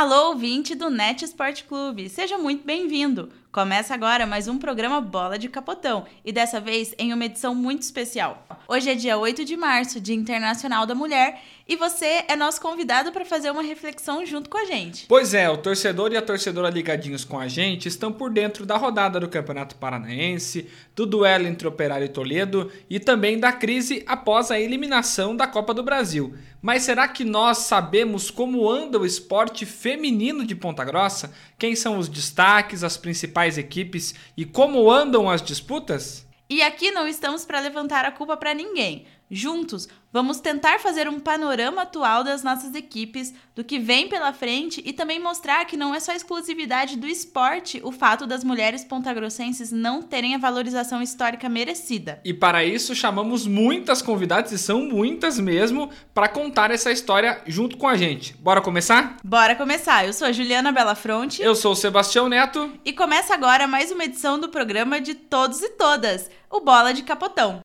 Alô, ouvinte do Net Sport Clube, seja muito bem-vindo. Começa agora mais um programa Bola de Capotão e dessa vez em uma edição muito especial. Hoje é dia 8 de março, Dia Internacional da Mulher, e você é nosso convidado para fazer uma reflexão junto com a gente. Pois é, o torcedor e a torcedora ligadinhos com a gente estão por dentro da rodada do Campeonato Paranaense, do duelo entre Operário e Toledo e também da crise após a eliminação da Copa do Brasil. Mas será que nós sabemos como anda o esporte feminino de Ponta Grossa? Quem são os destaques, as principais equipes e como andam as disputas? E aqui não estamos para levantar a culpa para ninguém. Juntos, vamos tentar fazer um panorama atual das nossas equipes, do que vem pela frente e também mostrar que não é só exclusividade do esporte o fato das mulheres pontagrossenses não terem a valorização histórica merecida. E para isso chamamos muitas convidadas, e são muitas mesmo, para contar essa história junto com a gente. Bora começar? Bora começar! Eu sou a Juliana Belafronte. Eu sou o Sebastião Neto. E começa agora mais uma edição do programa de Todos e Todas, o Bola de Capotão.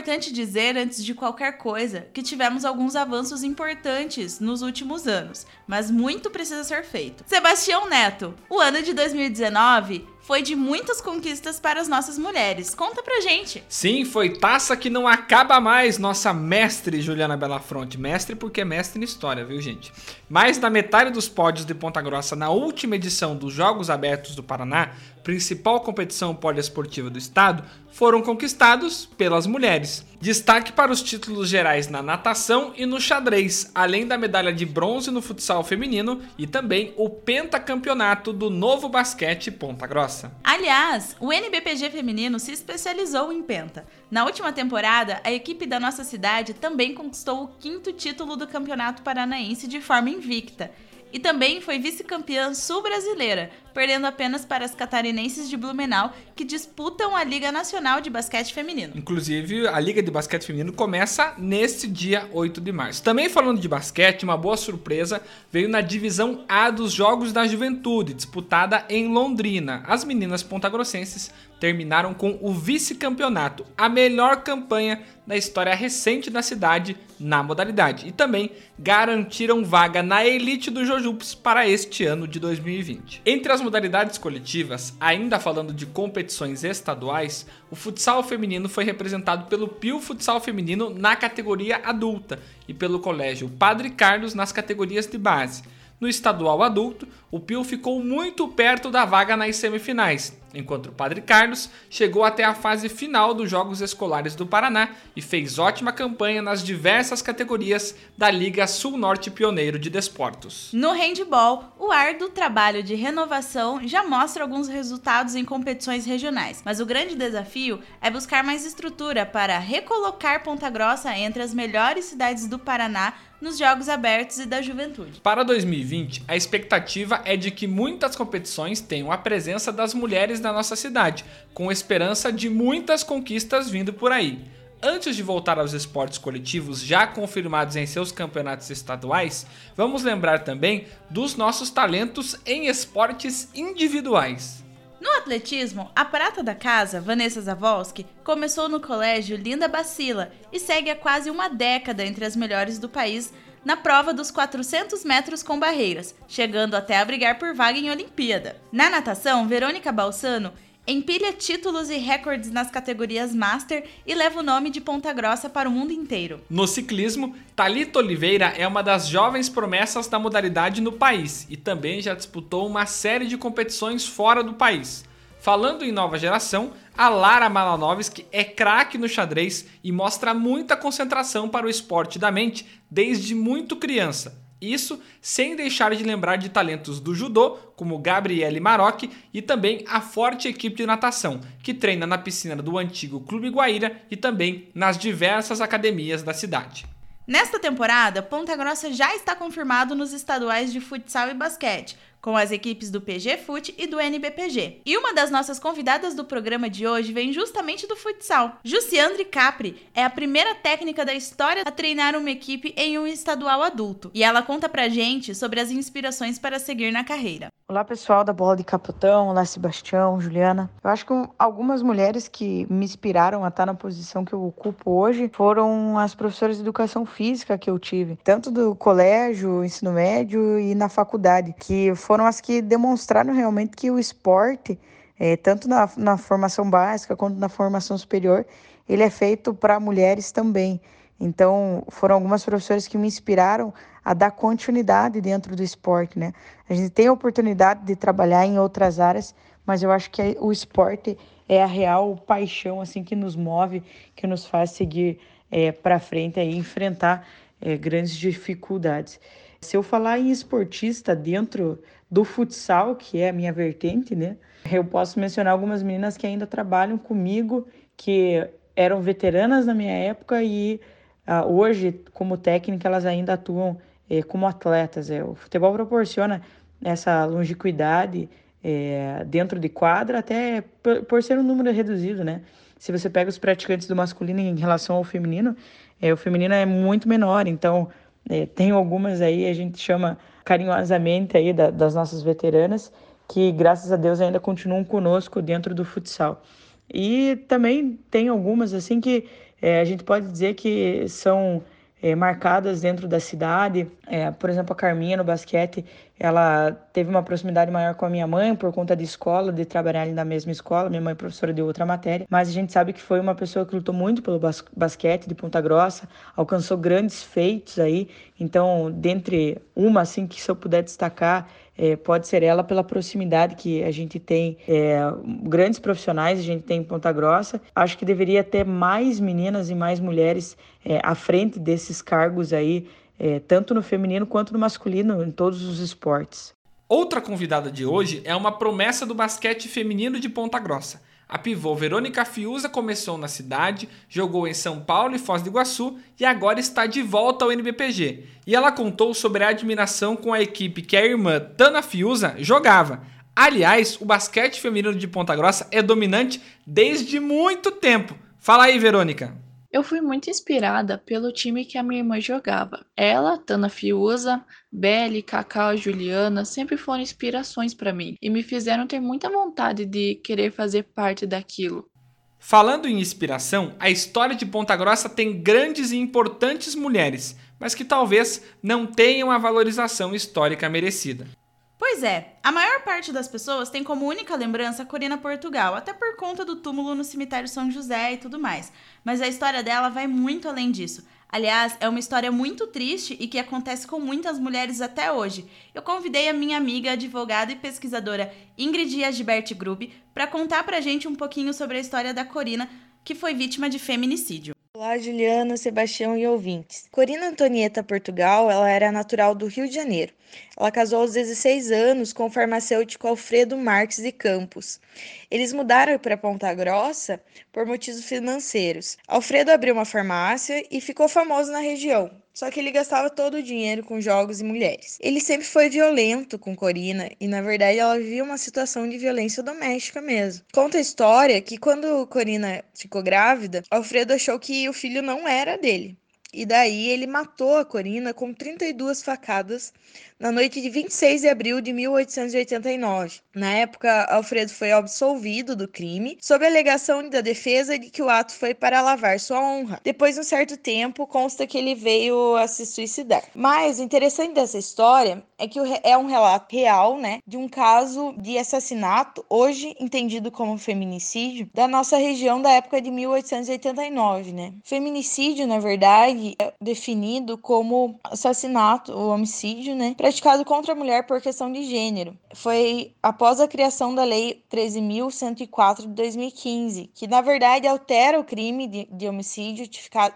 Importante dizer, antes de qualquer coisa, que tivemos alguns avanços importantes nos últimos anos, mas muito precisa ser feito. Sebastião Neto, o ano de 2019 foi de muitas conquistas para as nossas mulheres. Conta pra gente. Sim, foi taça que não acaba mais, nossa mestre Juliana Belafronte. Mestre porque é mestre em história, viu, gente? Mais da metade dos pódios de Ponta Grossa na última edição dos Jogos Abertos do Paraná, principal competição poliesportiva do estado, foram conquistados pelas mulheres. Destaque para os títulos gerais na natação e no xadrez, além da medalha de bronze no futsal feminino e também o pentacampeonato do Novo Basquete Ponta Grossa. Aliás, o NBPG feminino se especializou em penta. Na última temporada, a equipe da nossa cidade também conquistou o quinto título do Campeonato Paranaense de forma invicta e também foi vice-campeã sul-brasileira, perdendo apenas para as catarinenses de Blumenau, que disputam a Liga Nacional de Basquete Feminino. Inclusive, a Liga de Basquete Feminino começa neste dia 8 de março. Também falando de basquete, uma boa surpresa veio na divisão A dos Jogos da Juventude, disputada em Londrina. As meninas pontagrossenses terminaram com o vice-campeonato, a melhor campanha da história recente da cidade na modalidade, e também garantiram vaga na elite do Jojups para este ano de 2020. Entre as modalidades coletivas, ainda falando de competições estaduais, o futsal feminino foi representado pelo Pio Futsal Feminino na categoria adulta e pelo Colégio Padre Carlos nas categorias de base. No estadual adulto, o Pio ficou muito perto da vaga nas semifinais, enquanto o Padre Carlos chegou até a fase final dos Jogos Escolares do Paraná e fez ótima campanha nas diversas categorias da Liga Sul-Norte Pioneiro de Desportos. No handball, o árduo trabalho de renovação já mostra alguns resultados em competições regionais, mas o grande desafio é buscar mais estrutura para recolocar Ponta Grossa entre as melhores cidades do Paraná nos Jogos Abertos e da Juventude. Para 2020, a expectativa é de que muitas competições tenham a presença das mulheres na nossa cidade, com esperança de muitas conquistas vindo por aí. Antes de voltar aos esportes coletivos já confirmados em seus campeonatos estaduais, vamos lembrar também dos nossos talentos em esportes individuais. No atletismo, a prata da casa, Vanessa Zavolski, começou no colégio Linda Bacila e segue há quase uma década entre as melhores do país na prova dos 400 metros com barreiras, chegando até a brigar por vaga em Olimpíada. Na natação, Verônica Balsano empilha títulos e recordes nas categorias Master e leva o nome de Ponta Grossa para o mundo inteiro. No ciclismo, Talita Oliveira é uma das jovens promessas da modalidade no país e também já disputou uma série de competições fora do país. Falando em nova geração, a Lara Malanovski é craque no xadrez e mostra muita concentração para o esporte da mente desde muito criança. Isso sem deixar de lembrar de talentos do judô, como Gabriele Maroc, e também a forte equipe de natação, que treina na piscina do antigo Clube Guaíra e também nas diversas academias da cidade. Nesta temporada, Ponta Grossa já está confirmado nos estaduais de futsal e basquete, com as equipes do PG Fute e do NBPG. E uma das nossas convidadas do programa de hoje vem justamente do futsal. Jussiandre Capri é a primeira técnica da história a treinar uma equipe em um estadual adulto. E ela conta pra gente sobre as inspirações para seguir na carreira. Olá pessoal da Bola de Capotão, olá Sebastião, Juliana. Eu acho que algumas mulheres que me inspiraram a estar na posição que eu ocupo hoje foram as professoras de educação física que eu tive, tanto do colégio, ensino médio e na faculdade, que foram as que demonstraram realmente que o esporte, é, tanto na, na formação básica quanto na formação superior, ele é feito para mulheres também. Então, foram algumas professoras que me inspiraram a dar continuidade dentro do esporte, né? A gente tem a oportunidade de trabalhar em outras áreas, mas eu acho que o esporte é a real paixão assim que nos move, que nos faz seguir é, para frente e enfrentar é, grandes dificuldades. Se eu falar em esportista dentro do futsal, que é a minha vertente, né? Eu posso mencionar algumas meninas que ainda trabalham comigo, que eram veteranas na minha época e uh, hoje, como técnica, elas ainda atuam eh, como atletas. É. O futebol proporciona essa longevidade eh, dentro de quadra, até por, por, ser um número reduzido, né? Se você pega os praticantes do masculino em relação ao feminino, eh, o feminino é muito menor, então tem algumas aí, a gente chama carinhosamente aí da, das nossas veteranas, que graças a Deus ainda continuam conosco dentro do futsal. E também tem algumas assim que é, a gente pode dizer que são é, marcadas dentro da cidade. É, por exemplo, a Carminha no basquete, ela teve uma proximidade maior com a minha mãe por conta de escola, de trabalhar ali na mesma escola. Minha mãe é professora de outra matéria, mas a gente sabe que foi uma pessoa que lutou muito pelo bas basquete de Ponta Grossa, alcançou grandes feitos aí. Então, dentre uma assim que se eu puder destacar, é, pode ser ela pela proximidade que a gente tem, é, grandes profissionais a gente tem em Ponta Grossa. Acho que deveria ter mais meninas e mais mulheres é, à frente desses cargos aí, é, tanto no feminino quanto no masculino, em todos os esportes. Outra convidada de hoje é uma promessa do basquete feminino de Ponta Grossa. A pivô Verônica Fiuza começou na cidade, jogou em São Paulo e Foz do Iguaçu e agora está de volta ao NBPG. E ela contou sobre a admiração com a equipe que a irmã Tana Fiuza jogava. Aliás, o basquete feminino de Ponta Grossa é dominante desde muito tempo. Fala aí, Verônica. Eu fui muito inspirada pelo time que a minha irmã jogava. Ela, Tana Fiuza, Belle, Cacau, Juliana sempre foram inspirações para mim e me fizeram ter muita vontade de querer fazer parte daquilo. Falando em inspiração, a história de Ponta Grossa tem grandes e importantes mulheres, mas que talvez não tenham a valorização histórica merecida. Pois é, a maior parte das pessoas tem como única lembrança a Corina Portugal, até por conta do túmulo no cemitério São José e tudo mais. Mas a história dela vai muito além disso. Aliás, é uma história muito triste e que acontece com muitas mulheres até hoje. Eu convidei a minha amiga, advogada e pesquisadora Ingrid Agibert Grube para contar pra gente um pouquinho sobre a história da Corina, que foi vítima de feminicídio. Olá, Juliana, Sebastião e ouvintes. Corina Antonieta Portugal, ela era natural do Rio de Janeiro. Ela casou aos 16 anos com o farmacêutico Alfredo Marques de Campos. Eles mudaram para Ponta Grossa por motivos financeiros. Alfredo abriu uma farmácia e ficou famoso na região, só que ele gastava todo o dinheiro com jogos e mulheres. Ele sempre foi violento com Corina e, na verdade, ela vivia uma situação de violência doméstica mesmo. Conta a história que quando Corina ficou grávida, Alfredo achou que o filho não era dele. E daí ele matou a Corina com 32 facadas na noite de 26 de abril de 1889. Na época, Alfredo foi absolvido do crime, sob a alegação da defesa de que o ato foi para lavar sua honra. Depois de um certo tempo, consta que ele veio a se suicidar. Mas o interessante dessa história é que é um relato real, né, de um caso de assassinato, hoje entendido como feminicídio, da nossa região da época de 1889, né? Feminicídio, na verdade, é definido como assassinato ou homicídio, né, praticado contra a mulher por questão de gênero. Foi após a criação da Lei 13.104 de 2015, que na verdade altera o crime de, de homicídio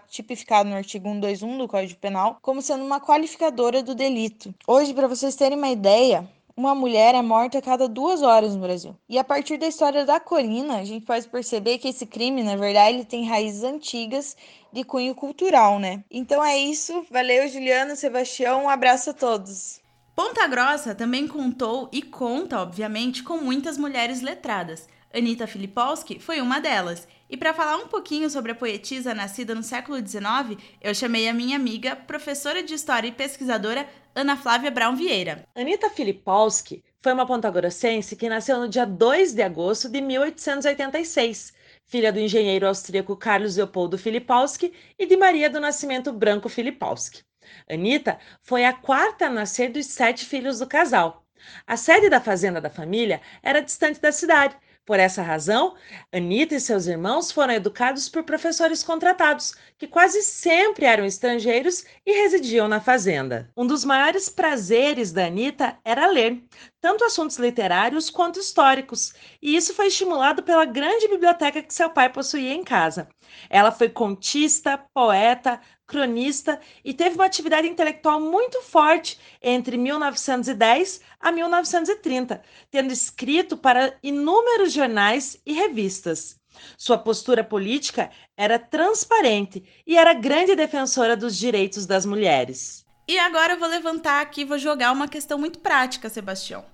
tipificado no artigo 121 do Código Penal como sendo uma qualificadora do delito. Hoje, para vocês terem uma ideia, uma mulher é morta a cada duas horas no Brasil. E a partir da história da Corina, a gente pode perceber que esse crime, na verdade, ele tem raízes antigas de cunho cultural, né? Então é isso. Valeu, Juliana, Sebastião. Um abraço a todos. Ponta Grossa também contou e conta, obviamente, com muitas mulheres letradas. Anita Filipowski foi uma delas. E para falar um pouquinho sobre a poetisa nascida no século XIX, eu chamei a minha amiga, professora de História e pesquisadora Ana Flávia Brown Vieira. Anita Filipowski foi uma pontagrossense que nasceu no dia 2 de agosto de 1886, filha do engenheiro austríaco Carlos Leopoldo Filipowski e de Maria do Nascimento Branco Filipowski. Anita foi a quarta a nascer dos sete filhos do casal. A sede da fazenda da família era distante da cidade. Por essa razão, Anita e seus irmãos foram educados por professores contratados, que quase sempre eram estrangeiros e residiam na fazenda. Um dos maiores prazeres da Anita era ler, tanto assuntos literários quanto históricos, e isso foi estimulado pela grande biblioteca que seu pai possuía em casa. Ela foi contista, poeta, cronista e teve uma atividade intelectual muito forte entre 1910 a 1930, tendo escrito para inúmeros jornais e revistas. Sua postura política era transparente e era grande defensora dos direitos das mulheres. E agora eu vou levantar aqui vou jogar uma questão muito prática, Sebastião.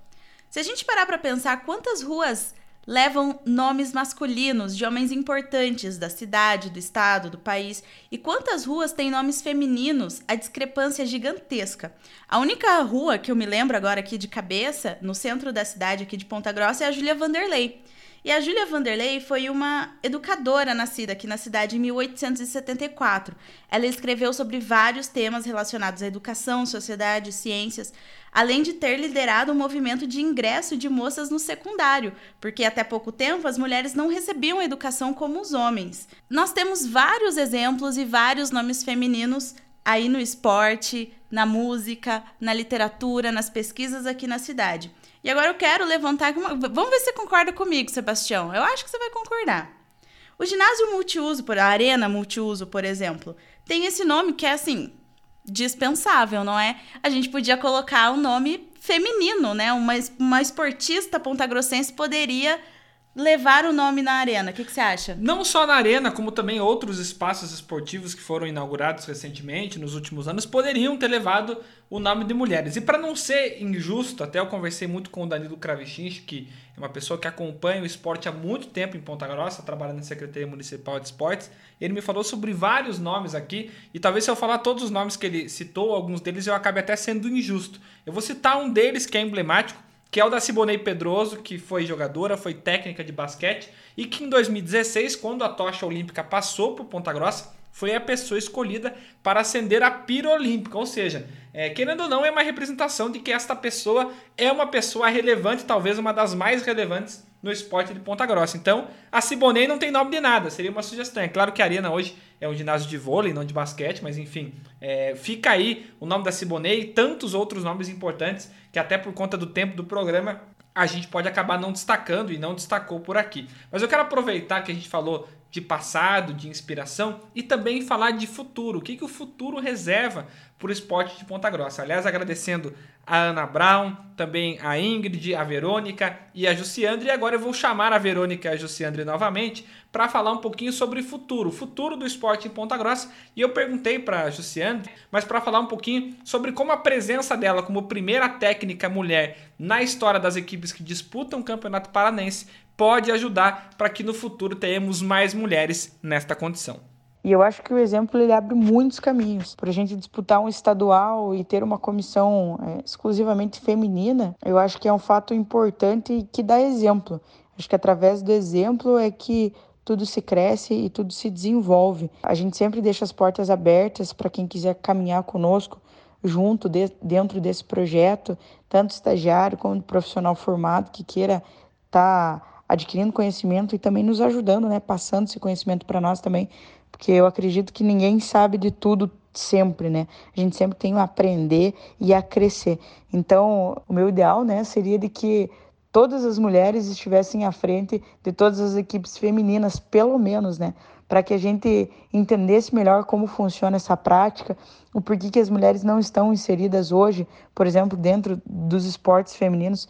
Se a gente parar para pensar quantas ruas levam nomes masculinos de homens importantes da cidade, do estado, do país. E quantas ruas têm nomes femininos? A discrepância é gigantesca. A única rua que eu me lembro agora aqui de cabeça, no centro da cidade aqui de Ponta Grossa, é a Júlia Vanderlei. E a Júlia Vanderlei foi uma educadora nascida aqui na cidade em 1874. Ela escreveu sobre vários temas relacionados à educação, sociedade, ciências, além de ter liderado o um movimento de ingresso de moças no secundário, porque até pouco tempo as mulheres não recebiam educação como os homens. Nós temos vários exemplos e vários nomes femininos aí no esporte, na música, na literatura, nas pesquisas aqui na cidade. E agora eu quero levantar. Uma... Vamos ver se você concorda comigo, Sebastião. Eu acho que você vai concordar. O ginásio multiuso, a arena multiuso, por exemplo, tem esse nome que é assim dispensável, não é? A gente podia colocar um nome feminino, né? Uma, uma esportista pontagrossense poderia levar o nome na arena. O que, que, você acha? Não só na arena, como também outros espaços esportivos que foram inaugurados recentemente, nos últimos anos, poderiam ter levado o nome de mulheres. E para não ser injusto, até eu conversei muito com o Danilo Kravichinski, que é uma pessoa que acompanha o esporte há muito tempo em Ponta Grossa, trabalhando na Secretaria Municipal de Esportes. Ele me falou sobre vários nomes aqui, e talvez se eu falar todos os nomes que ele citou, alguns deles eu acabe até sendo injusto. Eu vou citar um deles que é emblemático, que é o da Siboney Pedroso, que foi jogadora, foi técnica de basquete e que em 2016, quando a tocha olímpica passou por Ponta Grossa, foi a pessoa escolhida para acender a pira olímpica, ou seja, é, querendo ou não, é uma representação de que esta pessoa é uma pessoa relevante, talvez uma das mais relevantes no esporte de Ponta Grossa. Então, a Siboney não tem nome de nada, seria uma sugestão. É claro que a Arena hoje é um ginásio de vôlei, não de basquete, mas enfim, é, fica aí o nome da Siboney e tantos outros nomes importantes que até por conta do tempo do programa a gente pode acabar não destacando e não destacou por aqui. Mas eu quero aproveitar que a gente falou de passado, de inspiração e também falar de futuro. O que, que o futuro reserva para o esporte de Ponta Grossa. Aliás, agradecendo a Ana Brown, também a Ingrid, a Verônica e a Jussiandre. E agora eu vou chamar a Verônica e a Jussiandre novamente para falar um pouquinho sobre o futuro, o futuro do esporte em Ponta Grossa. E eu perguntei para a Jussiandre, mas para falar um pouquinho sobre como a presença dela como primeira técnica mulher na história das equipes que disputam o Campeonato Paranense pode ajudar para que no futuro tenhamos mais mulheres nesta condição. E eu acho que o exemplo ele abre muitos caminhos. Para a gente disputar um estadual e ter uma comissão é, exclusivamente feminina, eu acho que é um fato importante e que dá exemplo. Acho que através do exemplo é que tudo se cresce e tudo se desenvolve. A gente sempre deixa as portas abertas para quem quiser caminhar conosco junto de, dentro desse projeto, tanto estagiário como profissional formado que queira estar tá adquirindo conhecimento e também nos ajudando, né, passando esse conhecimento para nós também, porque eu acredito que ninguém sabe de tudo sempre, né? A gente sempre tem a aprender e a crescer. Então, o meu ideal, né, seria de que todas as mulheres estivessem à frente de todas as equipes femininas, pelo menos, né? Para que a gente entendesse melhor como funciona essa prática, o porquê que as mulheres não estão inseridas hoje, por exemplo, dentro dos esportes femininos.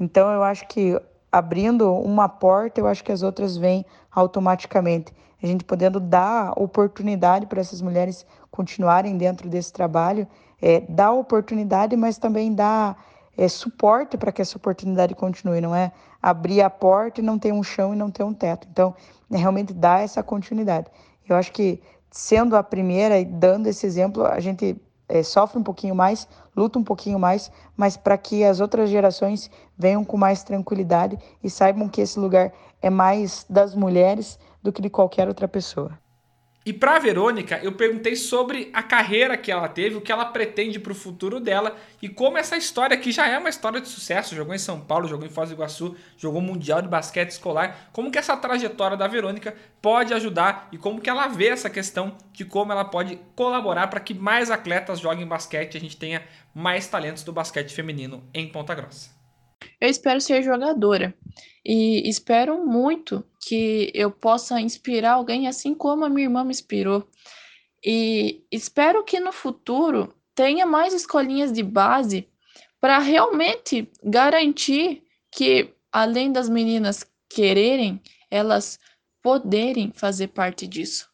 Então, eu acho que abrindo uma porta, eu acho que as outras vêm automaticamente a gente podendo dar oportunidade para essas mulheres continuarem dentro desse trabalho, é, dar oportunidade, mas também dar é, suporte para que essa oportunidade continue, não é abrir a porta e não ter um chão e não ter um teto. Então, é realmente dar essa continuidade. Eu acho que sendo a primeira e dando esse exemplo, a gente é, sofre um pouquinho mais, luta um pouquinho mais, mas para que as outras gerações venham com mais tranquilidade e saibam que esse lugar é mais das mulheres do que de qualquer outra pessoa. E para a Verônica, eu perguntei sobre a carreira que ela teve, o que ela pretende para o futuro dela e como essa história, que já é uma história de sucesso, jogou em São Paulo, jogou em Foz do Iguaçu, jogou Mundial de Basquete Escolar, como que essa trajetória da Verônica pode ajudar e como que ela vê essa questão de como ela pode colaborar para que mais atletas joguem basquete e a gente tenha mais talentos do basquete feminino em Ponta Grossa. Eu espero ser jogadora e espero muito que eu possa inspirar alguém assim como a minha irmã me inspirou. E espero que no futuro tenha mais escolinhas de base para realmente garantir que, além das meninas quererem, elas poderem fazer parte disso.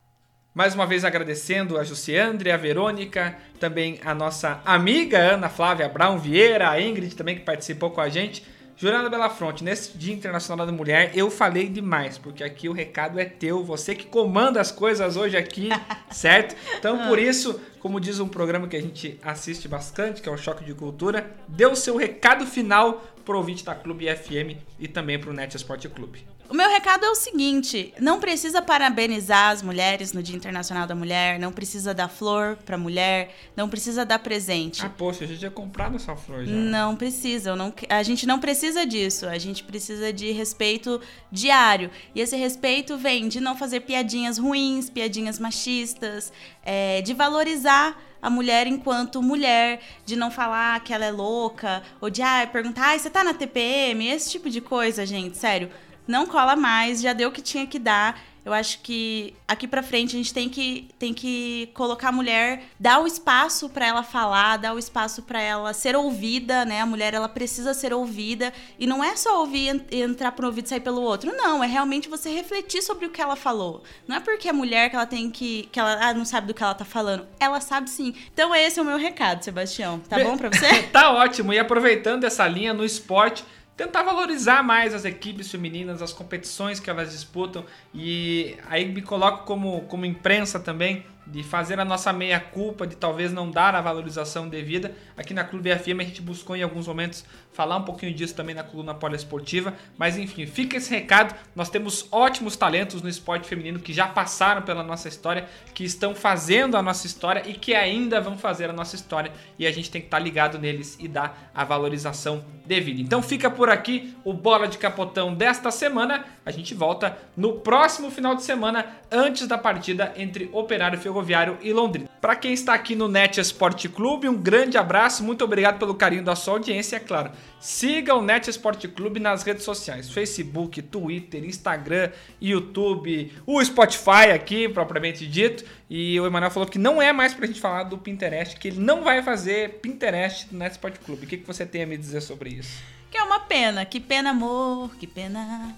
Mais uma vez agradecendo a Jussiandre, a Verônica, também a nossa amiga Ana Flávia Brown Vieira, a Ingrid também que participou com a gente. Juranda Belafronte, nesse Dia Internacional da Mulher, eu falei demais, porque aqui o recado é teu, você que comanda as coisas hoje aqui, certo? Então, por isso, como diz um programa que a gente assiste bastante, que é o Choque de Cultura, dê o seu recado final pro ouvinte da Clube FM e também pro Net Esporte Clube. O meu recado é o seguinte: não precisa parabenizar as mulheres no Dia Internacional da Mulher, não precisa dar flor pra mulher, não precisa dar presente. Ah, poxa, a gente tinha comprado essa flor já. Não precisa, não, a gente não precisa disso. A gente precisa de respeito diário. E esse respeito vem de não fazer piadinhas ruins, piadinhas machistas, é, de valorizar a mulher enquanto mulher, de não falar que ela é louca, ou de ah, perguntar, ah, você tá na TPM? Esse tipo de coisa, gente, sério não cola mais, já deu o que tinha que dar. Eu acho que aqui para frente a gente tem que, tem que colocar a mulher, dar o espaço para ela falar, dar o espaço para ela ser ouvida, né? A mulher ela precisa ser ouvida e não é só ouvir e entrar por um ouvido e sair pelo outro. Não, é realmente você refletir sobre o que ela falou. Não é porque é mulher que ela tem que que ela ah, não sabe do que ela tá falando. Ela sabe sim. Então esse é o meu recado, Sebastião. Tá bom para você? tá ótimo. E aproveitando essa linha no esporte, tentar valorizar mais as equipes femininas, as competições que elas disputam. E aí me coloco como, como imprensa também de fazer a nossa meia culpa, de talvez não dar a valorização devida. Aqui na Clube FM a gente buscou em alguns momentos falar um pouquinho disso também na coluna poliesportiva, mas enfim, fica esse recado. Nós temos ótimos talentos no esporte feminino que já passaram pela nossa história, que estão fazendo a nossa história e que ainda vão fazer a nossa história e a gente tem que estar ligado neles e dar a valorização devida. Então fica por aqui o bola de capotão desta semana. A gente volta no próximo final de semana antes da partida entre Operário e Ferroviário e Londrina. Para quem está aqui no Net Esporte Clube, um grande abraço, muito obrigado pelo carinho da sua audiência, é claro. Siga o Net Esporte Clube nas redes sociais: Facebook, Twitter, Instagram, YouTube, o Spotify aqui, propriamente dito. E o Emanuel falou que não é mais pra gente falar do Pinterest, que ele não vai fazer Pinterest no Net Esporte Clube. O que, que você tem a me dizer sobre isso? Que é uma pena. Que pena, amor. Que pena.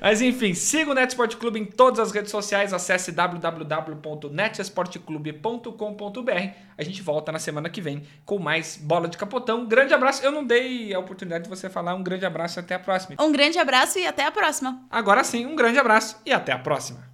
Mas enfim, siga o Net Esporte Clube em todas as redes sociais. Acesse www.netesporteclube.com.br. A gente volta na semana que vem com mais Bola de Capotão. Grande abraço. Eu não dei a oportunidade de você falar. Um grande abraço e até a próxima. Um grande abraço e até a próxima. Agora sim, um grande abraço e até a próxima.